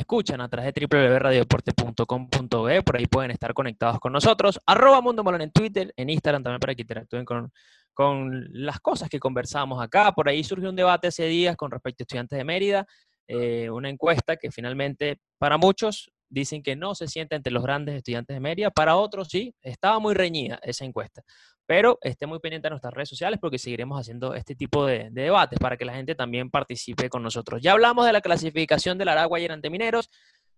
escuchan a través de www.radiodeporte.com.be, por ahí pueden estar conectados con nosotros. Arroba Mundo en Twitter, en Instagram también para que interactúen con, con las cosas que conversamos acá. Por ahí surgió un debate hace días con respecto a estudiantes de Mérida, eh, una encuesta que finalmente para muchos dicen que no se siente entre los grandes estudiantes de Mérida, para otros sí, estaba muy reñida esa encuesta. Pero esté muy pendiente de nuestras redes sociales porque seguiremos haciendo este tipo de, debates para que la gente también participe con nosotros. Ya hablamos de la clasificación del Aragua ayer ante Mineros,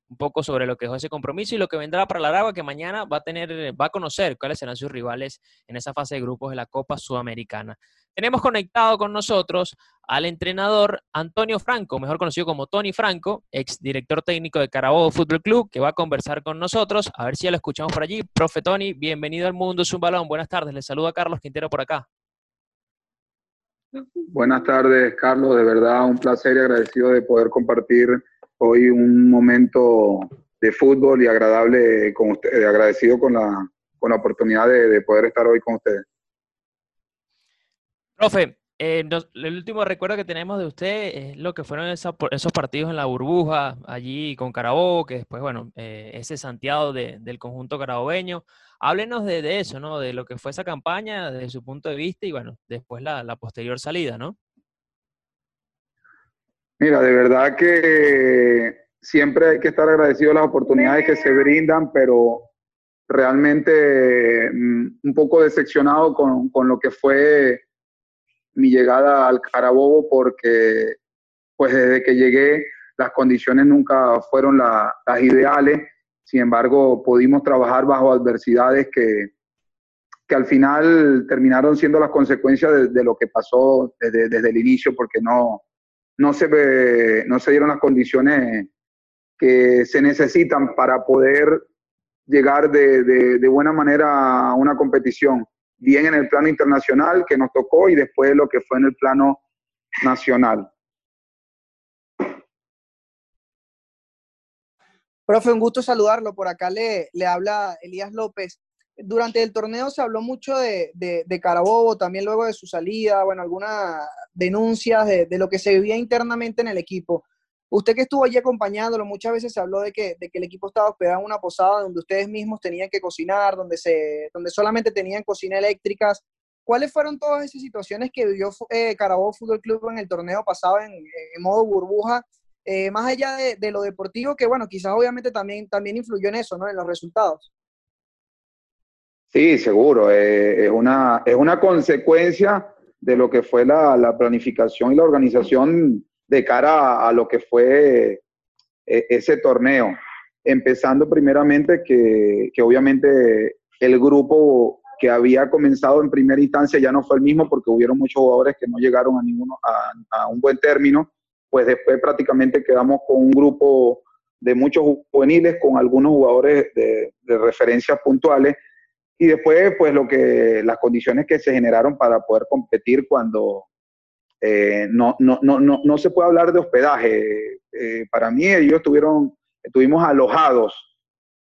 un poco sobre lo que es ese compromiso y lo que vendrá para el Aragua, que mañana va a tener, va a conocer cuáles serán sus rivales en esa fase de grupos de la Copa Sudamericana. Tenemos conectado con nosotros al entrenador Antonio Franco, mejor conocido como Tony Franco, ex director técnico de Carabobo Fútbol Club, que va a conversar con nosotros. A ver si ya lo escuchamos por allí. Profe Tony, bienvenido al Mundo Es un Balón. Buenas tardes. Le saluda Carlos Quintero por acá. Buenas tardes, Carlos. De verdad, un placer y agradecido de poder compartir hoy un momento de fútbol y agradable con usted, agradecido con la, con la oportunidad de poder estar hoy con ustedes. Profe, eh, el último recuerdo que tenemos de usted es lo que fueron esos partidos en la burbuja, allí con Carabobo, que después, bueno, eh, ese Santiago del conjunto carabobeño. Háblenos de, eso, ¿no? De lo que fue esa campaña desde su punto de vista y, bueno, después la, posterior salida, ¿no? Mira, de verdad que siempre hay que estar agradecido a las oportunidades que se brindan, pero realmente mm, un poco decepcionado con, con lo que fue mi llegada al Carabobo porque pues desde que llegué las condiciones nunca fueron las ideales, sin embargo pudimos trabajar bajo adversidades que, que al final terminaron siendo las consecuencias de, lo que pasó desde, desde, el inicio porque no, no, se, no se dieron las condiciones que se necesitan para poder llegar de, de buena manera a una competición bien en el plano internacional que nos tocó y después lo que fue en el plano nacional. Profe, un gusto saludarlo. Por acá le, habla Elías López. Durante el torneo se habló mucho de, Carabobo, también luego de su salida, bueno, algunas denuncias de, de, lo que se vivía internamente en el equipo. Usted que estuvo allí acompañándolo, muchas veces se habló de que, de que el equipo estaba hospedado en una posada donde ustedes mismos tenían que cocinar, donde, se, donde solamente tenían cocina eléctricas. ¿Cuáles fueron todas esas situaciones que vivió eh, Carabobo Fútbol Club en el torneo pasado en, modo burbuja? Eh, más allá de, lo deportivo, que bueno, quizás obviamente también, también influyó en eso, ¿no? En los resultados. Sí, seguro. Eh, es, una, es una consecuencia de lo que fue la, la planificación y la organización de cara a, lo que fue eh, ese torneo. Empezando primeramente que, que, obviamente el grupo que había comenzado en primera instancia ya no fue el mismo porque hubieron muchos jugadores que no llegaron a ninguno a, un buen término, pues después prácticamente quedamos con un grupo de muchos juveniles con algunos jugadores de, de referencias puntuales y después pues lo que las condiciones que se generaron para poder competir cuando eh, no, no, no, no, se puede hablar de hospedaje. Eh, para mí ellos estuvieron, estuvimos alojados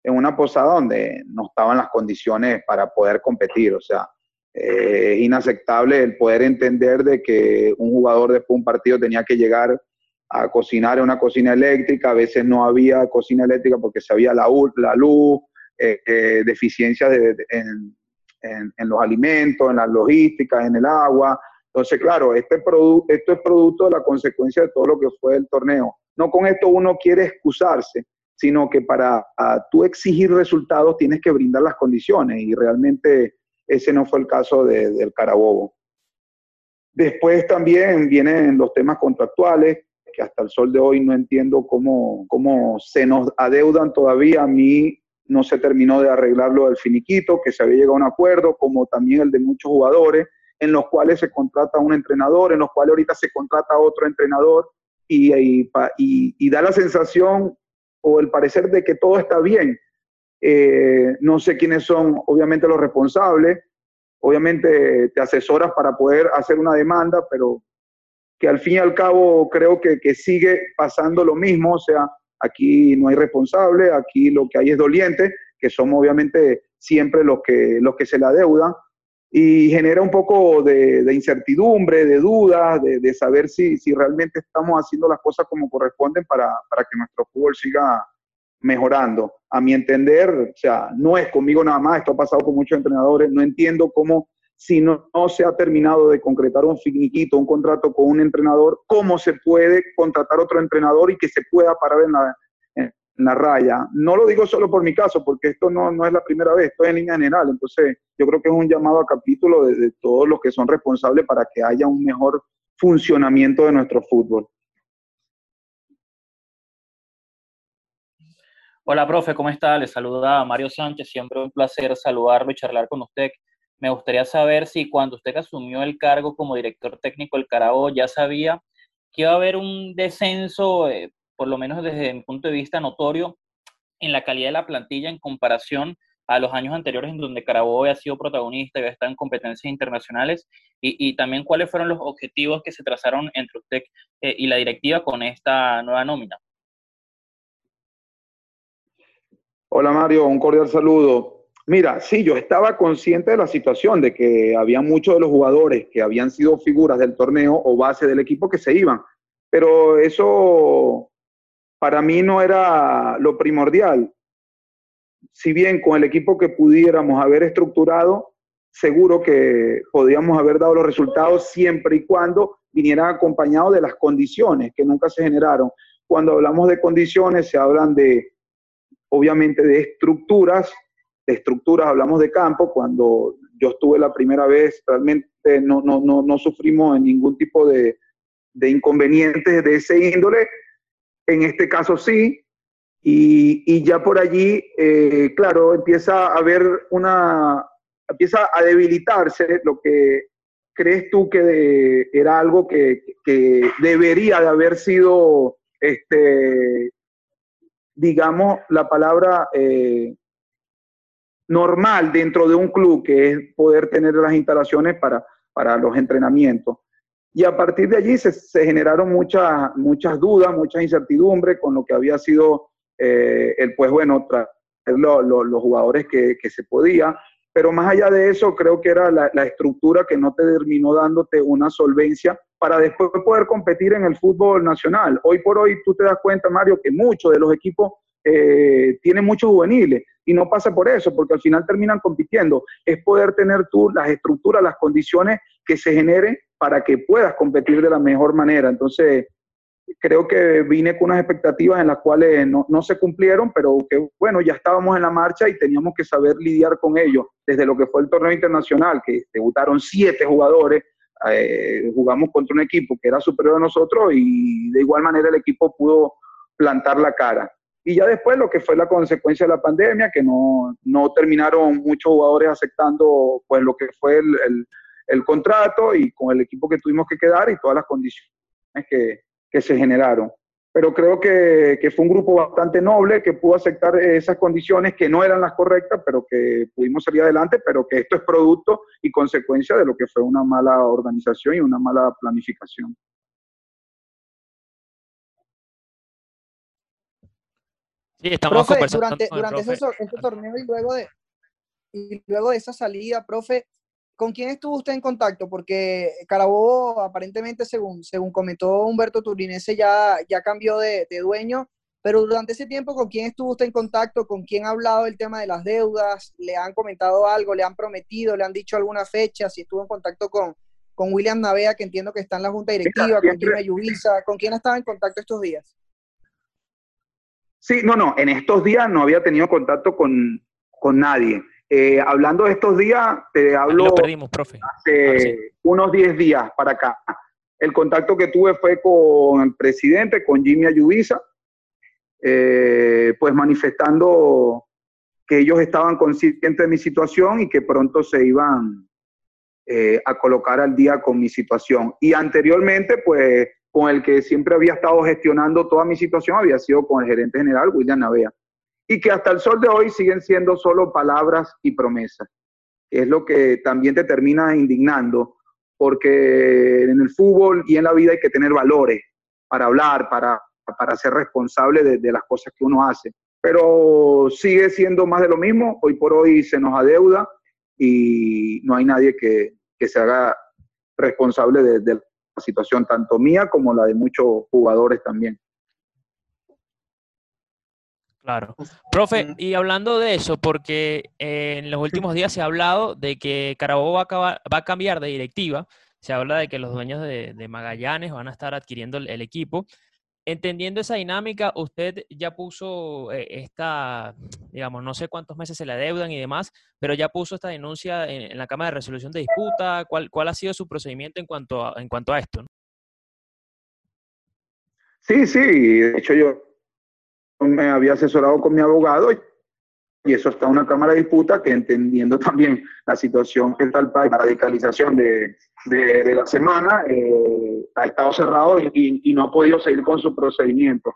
en una posada donde no estaban las condiciones para poder competir. O sea, eh, inaceptable el poder entender de que un jugador después de un partido tenía que llegar a cocinar en una cocina eléctrica, a veces no había cocina eléctrica porque se había la, la luz, eh, deficiencias en, en, los alimentos, en las logísticas, en el agua, entonces, claro, este esto es producto de la consecuencia de todo lo que fue el torneo. No con esto uno quiere excusarse, sino que para tú exigir resultados tienes que brindar las condiciones y realmente ese no fue el caso del Carabobo. Después también vienen los temas contractuales, que hasta el sol de hoy no entiendo cómo, cómo se nos adeudan todavía. A mí no se terminó de arreglar lo del finiquito, que se había llegado a un acuerdo, como también el de muchos jugadores en los cuales se contrata un entrenador, en los cuales ahorita se contrata otro entrenador y, da la sensación o el parecer de que todo está bien. Eh, no sé quiénes son, obviamente, los responsables. Obviamente te asesoras para poder hacer una demanda, pero que al fin y al cabo creo que, que sigue pasando lo mismo. O sea, aquí no hay responsable, aquí lo que hay es doliente, que somos obviamente siempre los que, los que se la deudan y genera un poco de, incertidumbre, de dudas, de, saber si, si, realmente estamos haciendo las cosas como corresponden para, para, que nuestro fútbol siga mejorando. A mi entender, o sea, no es conmigo nada más, esto ha pasado con muchos entrenadores, no entiendo cómo si no, no se ha terminado de concretar un finiquito, un contrato con un entrenador, cómo se puede contratar otro entrenador y que se pueda parar en la, la raya. No lo digo solo por mi caso, porque esto no, no es la primera vez, esto es en línea general. Entonces, yo creo que es un llamado a capítulo de, todos los que son responsables para que haya un mejor funcionamiento de nuestro fútbol. Hola, profe, ¿cómo está? Le saluda Mario Sánchez, siempre un placer saludarlo y charlar con usted. Me gustaría saber si cuando usted asumió el cargo como director técnico del Carabobo ya sabía que iba a haber un descenso eh, por lo menos desde mi punto de vista, notorio en la calidad de la plantilla en comparación a los años anteriores en donde Carabobo había sido protagonista y estado en competencias internacionales y, también cuáles fueron los objetivos que se trazaron entre usted eh, y la directiva con esta nueva nómina. Hola Mario, un cordial saludo. Mira, sí, yo estaba consciente de la situación, de que había muchos de los jugadores que habían sido figuras del torneo o base del equipo que se iban, pero eso para mí no era lo primordial. Si bien con el equipo que pudiéramos haber estructurado, seguro que podíamos haber dado los resultados siempre y cuando vinieran acompañados de las condiciones que nunca se generaron. Cuando hablamos de condiciones, se hablan de, obviamente, de estructuras. De estructuras hablamos de campo. Cuando yo estuve la primera vez, realmente no, no, no, no sufrimos ningún tipo de, de inconvenientes de ese índole en este caso sí, y, ya por allí, eh, claro, empieza a haber una, empieza a debilitarse lo que crees tú que era algo que, debería de haber sido, este, digamos, la palabra eh, normal dentro de un club, que es poder tener las instalaciones para, para los entrenamientos. Y a partir de allí se, generaron muchas, muchas dudas, muchas incertidumbres con lo que había sido eh, el, pues bueno, traer los jugadores que, se podía. Pero más allá de eso, creo que era la, estructura que no te terminó dándote una solvencia para después poder competir en el fútbol nacional. Hoy por hoy tú te das cuenta, Mario, que muchos de los equipos eh, tienen muchos juveniles y no pasa por eso, porque al final terminan compitiendo. Es poder tener tú las estructuras, las condiciones que se generen para que puedas competir de la mejor manera. Entonces, creo que vine con unas expectativas en las cuales no, se cumplieron, pero que bueno, ya estábamos en la marcha y teníamos que saber lidiar con ellos. Desde lo que fue el torneo internacional, que debutaron siete jugadores, eh, jugamos contra un equipo que era superior a nosotros y de igual manera el equipo pudo plantar la cara. Y ya después lo que fue la consecuencia de la pandemia, que no, no terminaron muchos jugadores aceptando pues lo que fue el el contrato y con el equipo que tuvimos que quedar y todas las condiciones que, que se generaron. Pero creo que, que, fue un grupo bastante noble que pudo aceptar esas condiciones que no eran las correctas, pero que pudimos salir adelante, pero que esto es producto y consecuencia de lo que fue una mala organización y una mala planificación. Sí, estamos profe, durante, durante ese, torneo y luego de y luego de esa salida, profe, ¿Con quién estuvo usted en contacto? Porque Carabobo, aparentemente, según, según comentó Humberto Turinese, ya, ya cambió de, dueño, pero durante ese tiempo, ¿con quién estuvo usted en contacto? ¿Con quién ha hablado del tema de las deudas? ¿Le han comentado algo? ¿Le han prometido? ¿Le han dicho alguna fecha? Si estuvo en contacto con, con William Navea, que entiendo que está en la junta directiva, con Jimmy Yubisa, ¿con quién estaba en contacto estos días? Sí, no, no, en estos días no había tenido contacto con, con nadie. Eh, hablando de estos días, te hablo lo perdimos, profe. hace ah, unos 10 días para acá. El contacto que tuve fue con el presidente, con Jimmy Ayubiza, eh, pues manifestando que ellos estaban conscientes de mi situación y que pronto se iban eh, a colocar al día con mi situación. Y anteriormente, pues con el que siempre había estado gestionando toda mi situación había sido con el gerente general, William Navea y que hasta el sol de hoy siguen siendo solo palabras y promesas. Es lo que también te termina indignando, porque en el fútbol y en la vida hay que tener valores para hablar, para, para ser responsable de, las cosas que uno hace. Pero sigue siendo más de lo mismo, hoy por hoy se nos adeuda y no hay nadie que, se haga responsable de, la situación, tanto mía como la de muchos jugadores también. Claro. Profe, y hablando de eso, porque en los últimos días se ha hablado de que Carabobo va a, va a cambiar de directiva, se habla de que los dueños de, Magallanes van a estar adquiriendo el, equipo. Entendiendo esa dinámica, usted ya puso eh, esta, digamos, no sé cuántos meses se le adeudan y demás, pero ya puso esta denuncia en, la Cámara de Resolución de Disputa. ¿Cuál, ¿Cuál, ha sido su procedimiento en cuanto a, en cuanto a esto? Sí, sí, de hecho yo me había asesorado con mi abogado y eso está en una Cámara de Disputa que entendiendo también la situación que está el país, la radicalización de, de, la semana, eh, ha estado cerrado y, no ha podido seguir con su procedimiento.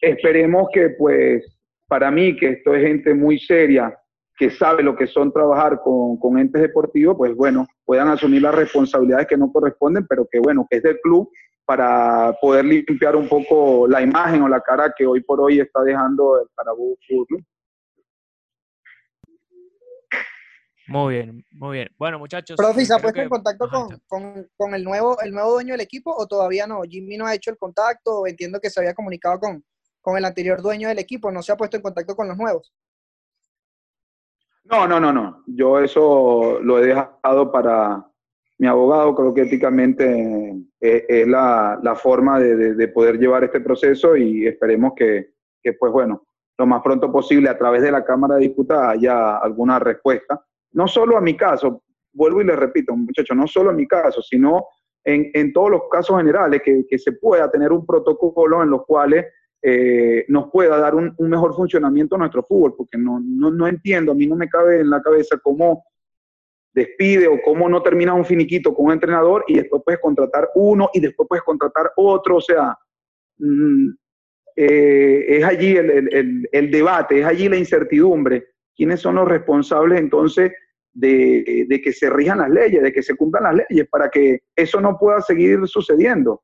Esperemos que, pues, para mí, que esto es gente muy seria, que sabe lo que son trabajar con, con entes deportivos, pues bueno, puedan asumir las responsabilidades que no corresponden, pero que bueno, que es del club para poder limpiar un poco la imagen o la cara que hoy por hoy está dejando el Carabobo Fútbol Muy bien, muy bien. Bueno, muchachos. Profe, ¿se ha puesto en contacto con, el, nuevo, el nuevo dueño del equipo o todavía no? Jimmy no ha hecho el contacto, entiendo que se había comunicado con, con el anterior dueño del equipo, ¿no se ha puesto en contacto con los nuevos? No, no, no, no. Yo eso lo he dejado para mi abogado. Creo que éticamente es, la, forma de, poder llevar este proceso y esperemos que, que, pues bueno, lo más pronto posible a través de la Cámara de Diputados haya alguna respuesta no solo a mi caso, vuelvo y le repito, muchachos, no solo a mi caso, sino en, todos los casos generales, que, se pueda tener un protocolo en los cuales eh, nos pueda dar un, mejor funcionamiento a nuestro fútbol, porque no, no, entiendo, a mí no me cabe en la cabeza cómo despide o cómo no termina un finiquito con un entrenador y después puedes contratar uno y después puedes contratar otro, o sea, mm, eh, es allí el, el, debate, es allí la incertidumbre. ¿Quiénes son los responsables entonces de, que se rijan las leyes, de que se cumplan las leyes, para que eso no pueda seguir sucediendo.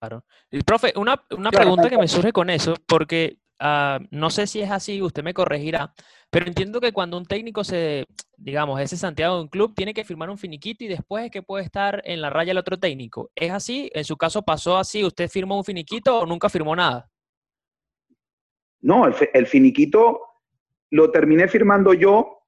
Claro. Y, profe, una, pregunta que me surge con eso, porque ah, no sé si es así, usted me corregirá, pero entiendo que cuando un técnico se, digamos, ese Santiago de un club, tiene que firmar un finiquito y después es que puede estar en la raya el otro técnico. ¿Es así? ¿En su caso pasó así? ¿Usted firmó un finiquito o nunca firmó nada? No, el, finiquito lo terminé firmando yo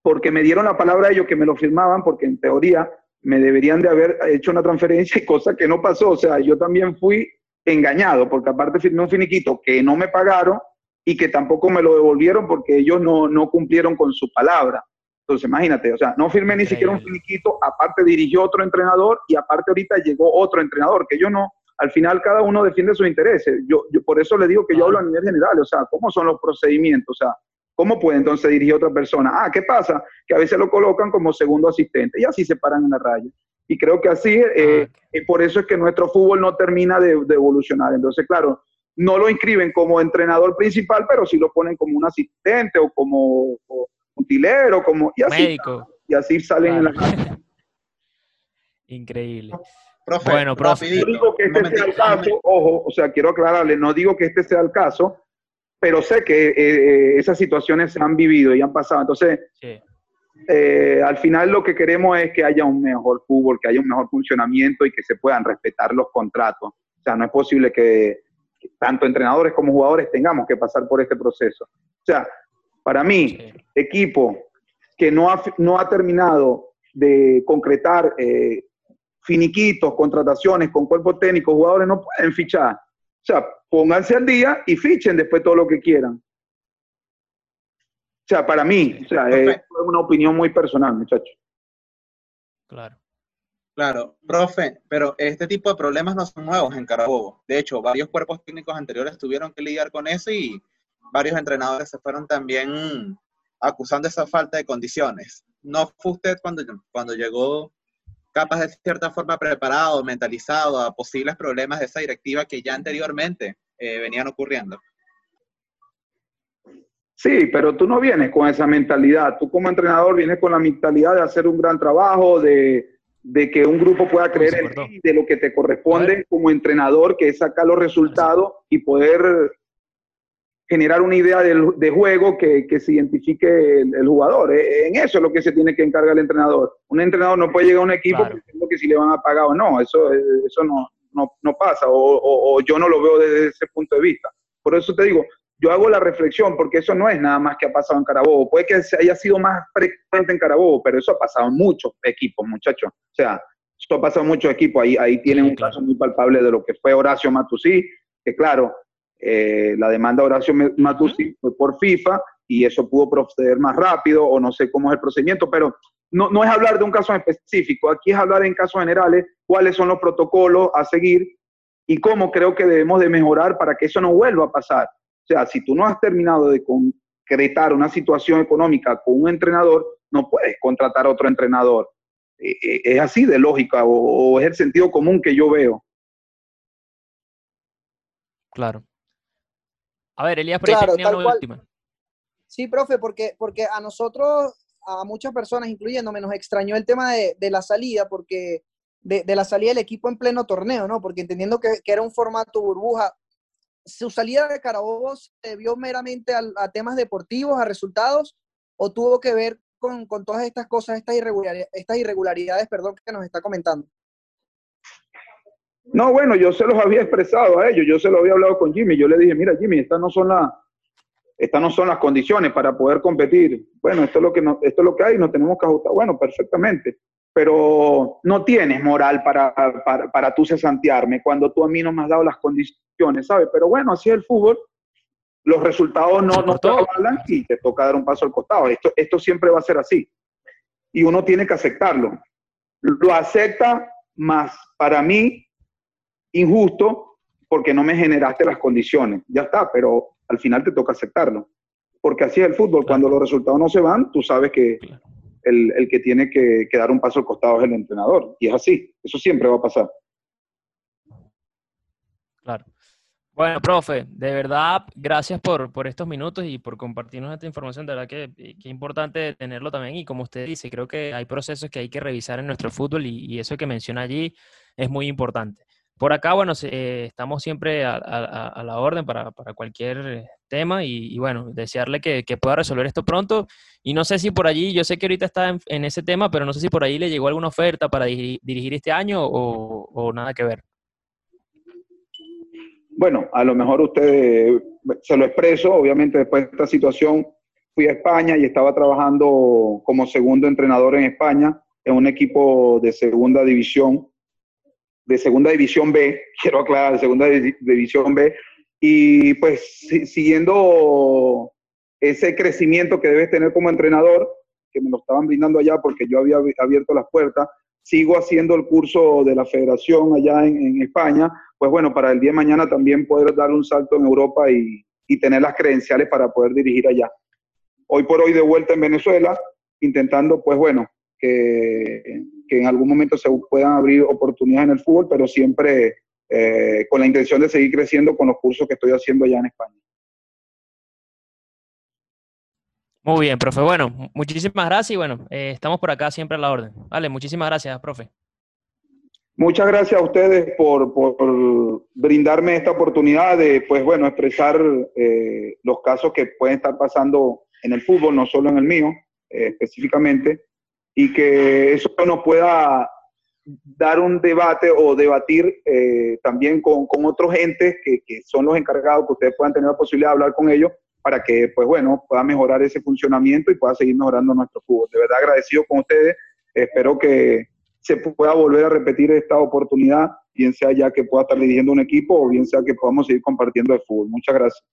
porque me dieron la palabra ellos que me lo firmaban, porque en teoría me deberían de haber hecho una transferencia y cosa que no pasó. O sea, yo también fui engañado, porque aparte firmé un finiquito que no me pagaron y que tampoco me lo devolvieron porque ellos no, no cumplieron con su palabra. Entonces, imagínate, o sea, no firmé ni siquiera un finiquito, aparte dirigió otro entrenador y aparte ahorita llegó otro entrenador, que yo no, al final cada uno defiende sus intereses. Yo, yo por eso le digo que yo hablo a nivel general, o sea, ¿cómo son los procedimientos? O sea, ¿Cómo puede entonces dirigir otra persona? Ah, ¿qué pasa? Que a veces lo colocan como segundo asistente y así se paran en la raya. Y creo que así, eh, ah, por eso es que nuestro fútbol no termina de, evolucionar. Entonces, claro, no lo inscriben como entrenador principal, pero sí lo ponen como un asistente o como utilero, como y así, médico. Y así salen en la. Increíble. bueno, profe. No digo que este sea el caso, ojo, o sea, quiero aclararle, no digo que este sea el caso, pero sé que eh, eh, esas situaciones se han vivido y han pasado. Entonces, eh, al final lo que queremos es que haya un mejor fútbol, que haya un mejor funcionamiento y que se puedan respetar los contratos. O sea, no es posible que, tanto entrenadores como jugadores tengamos que pasar por este proceso. O sea, para mí, equipo que no ha, no ha terminado de concretar finiquitos, contrataciones con cuerpo técnico, jugadores no pueden fichar. O sea, pónganse al día y fichen después todo lo que quieran. O sea, para mí, o sea, es una opinión muy personal, muchachos. Claro. Claro, profe, pero este tipo de problemas no son nuevos en Carabobo. De hecho, varios cuerpos técnicos anteriores tuvieron que lidiar con eso y varios entrenadores se fueron también acusando esa falta de condiciones. ¿No fue usted cuando, cuando llegó capaz de cierta forma preparado, mentalizado a posibles problemas de esa directiva que ya anteriormente eh, venían ocurriendo. Sí, pero tú no vienes con esa mentalidad. Tú como entrenador vienes con la mentalidad de hacer un gran trabajo, de, que un grupo pueda creer en ti, de lo que te corresponde como entrenador, que es sacar los resultados y poder generar una idea de, juego que, se identifique el, jugador. Eh, en eso es lo que se tiene que encargar el entrenador. Un entrenador no puede llegar a un equipo pensando que si le van a pagar o no, eso, eso no, no, pasa, o, yo no lo veo desde ese punto de vista. Por eso te digo, yo hago la reflexión, porque eso no es nada más que ha pasado en Carabobo. Puede que haya sido más frecuente en Carabobo, pero eso ha pasado en muchos equipos, muchachos. O sea, esto ha pasado en muchos equipos. Ahí, ahí tienen un caso muy palpable de lo que fue Horacio Matusí, que claro, eh, la demanda de Horacio Matusí fue por FIFA y eso pudo proceder más rápido o no sé cómo es el procedimiento, pero no, no es hablar de un caso específico, aquí es hablar en casos generales, cuáles son los protocolos a seguir y cómo creo que debemos de mejorar para que eso no vuelva a pasar. O sea, si tú no has terminado de concretar una situación económica con un entrenador, no puedes contratar a otro entrenador. E, e, es así de lógica o, es el sentido común que yo veo. Claro. A ver, Elías, pero claro, una última. Sí, profe, porque, porque a nosotros, a muchas personas, incluyéndome, nos extrañó el tema de, de la salida, porque de, de, la salida del equipo en pleno torneo, ¿no? Porque entendiendo que, que, era un formato burbuja, ¿su salida de Carabobo se debió meramente a, temas deportivos, a resultados, o tuvo que ver con, con todas estas cosas, estas irregularidades, estas irregularidades perdón, que nos está comentando? No, bueno, yo se los había expresado a ellos, yo se lo había hablado con Jimmy, yo le dije, mira Jimmy, estas no son las, estas no son las condiciones para poder competir. Bueno, esto es lo que no, esto es lo que hay, no tenemos que ajustar. Bueno, perfectamente. Pero no tienes moral para, para, para tú cesantearme cuando tú a mí no me has dado las condiciones, ¿sabes? Pero bueno, así es el fútbol. Los resultados no, no te avalan y te toca dar un paso al costado. Esto, esto siempre va a ser así. Y uno tiene que aceptarlo. Lo acepta más para mí injusto porque no me generaste las condiciones. Ya está, pero al final te toca aceptarlo. Porque así es el fútbol. Cuando los resultados no se van, tú sabes que el, el que tiene que, que, dar un paso al costado es el entrenador. Y es así. Eso siempre va a pasar. Claro. Bueno, profe, de verdad, gracias por, por estos minutos y por compartirnos esta información. De verdad que, que importante tenerlo también. Y como usted dice, creo que hay procesos que hay que revisar en nuestro fútbol y, eso que menciona allí es muy importante. Por acá, bueno, eh, estamos siempre a, la orden para, cualquier tema y, bueno, desearle que, pueda resolver esto pronto. Y no sé si por allí, yo sé que ahorita está en, ese tema, pero no sé si por allí le llegó alguna oferta para dirigir, este año o, nada que ver. Bueno, a lo mejor usted se lo expreso, obviamente después de esta situación fui a España y estaba trabajando como segundo entrenador en España en un equipo de segunda división de Segunda División B, quiero aclarar, de Segunda División B, y pues siguiendo ese crecimiento que debes tener como entrenador, que me lo estaban brindando allá porque yo había abierto las puertas, sigo haciendo el curso de la federación allá en, España, pues bueno, para el día de mañana también poder dar un salto en Europa y, y tener las credenciales para poder dirigir allá. Hoy por hoy de vuelta en Venezuela, intentando, pues bueno, que, en algún momento se puedan abrir oportunidades en el fútbol, pero siempre eh, con la intención de seguir creciendo con los cursos que estoy haciendo allá en España. Muy bien, profe. Bueno, muchísimas gracias y bueno, eh, estamos por acá siempre a la orden. Vale, muchísimas gracias, profe. Muchas gracias a ustedes por, por brindarme esta oportunidad de, pues bueno, expresar eh, los casos que pueden estar pasando en el fútbol, no solo en el mío específicamente, y que eso nos pueda dar un debate o debatir eh, también con, con, otros entes que, que, son los encargados, que ustedes puedan tener la posibilidad de hablar con ellos para que, pues bueno, pueda mejorar ese funcionamiento y pueda seguir mejorando nuestro fútbol. De verdad agradecido con ustedes, espero que se pueda volver a repetir esta oportunidad, bien sea ya que pueda estar dirigiendo un equipo o bien sea que podamos seguir compartiendo el fútbol. Muchas gracias.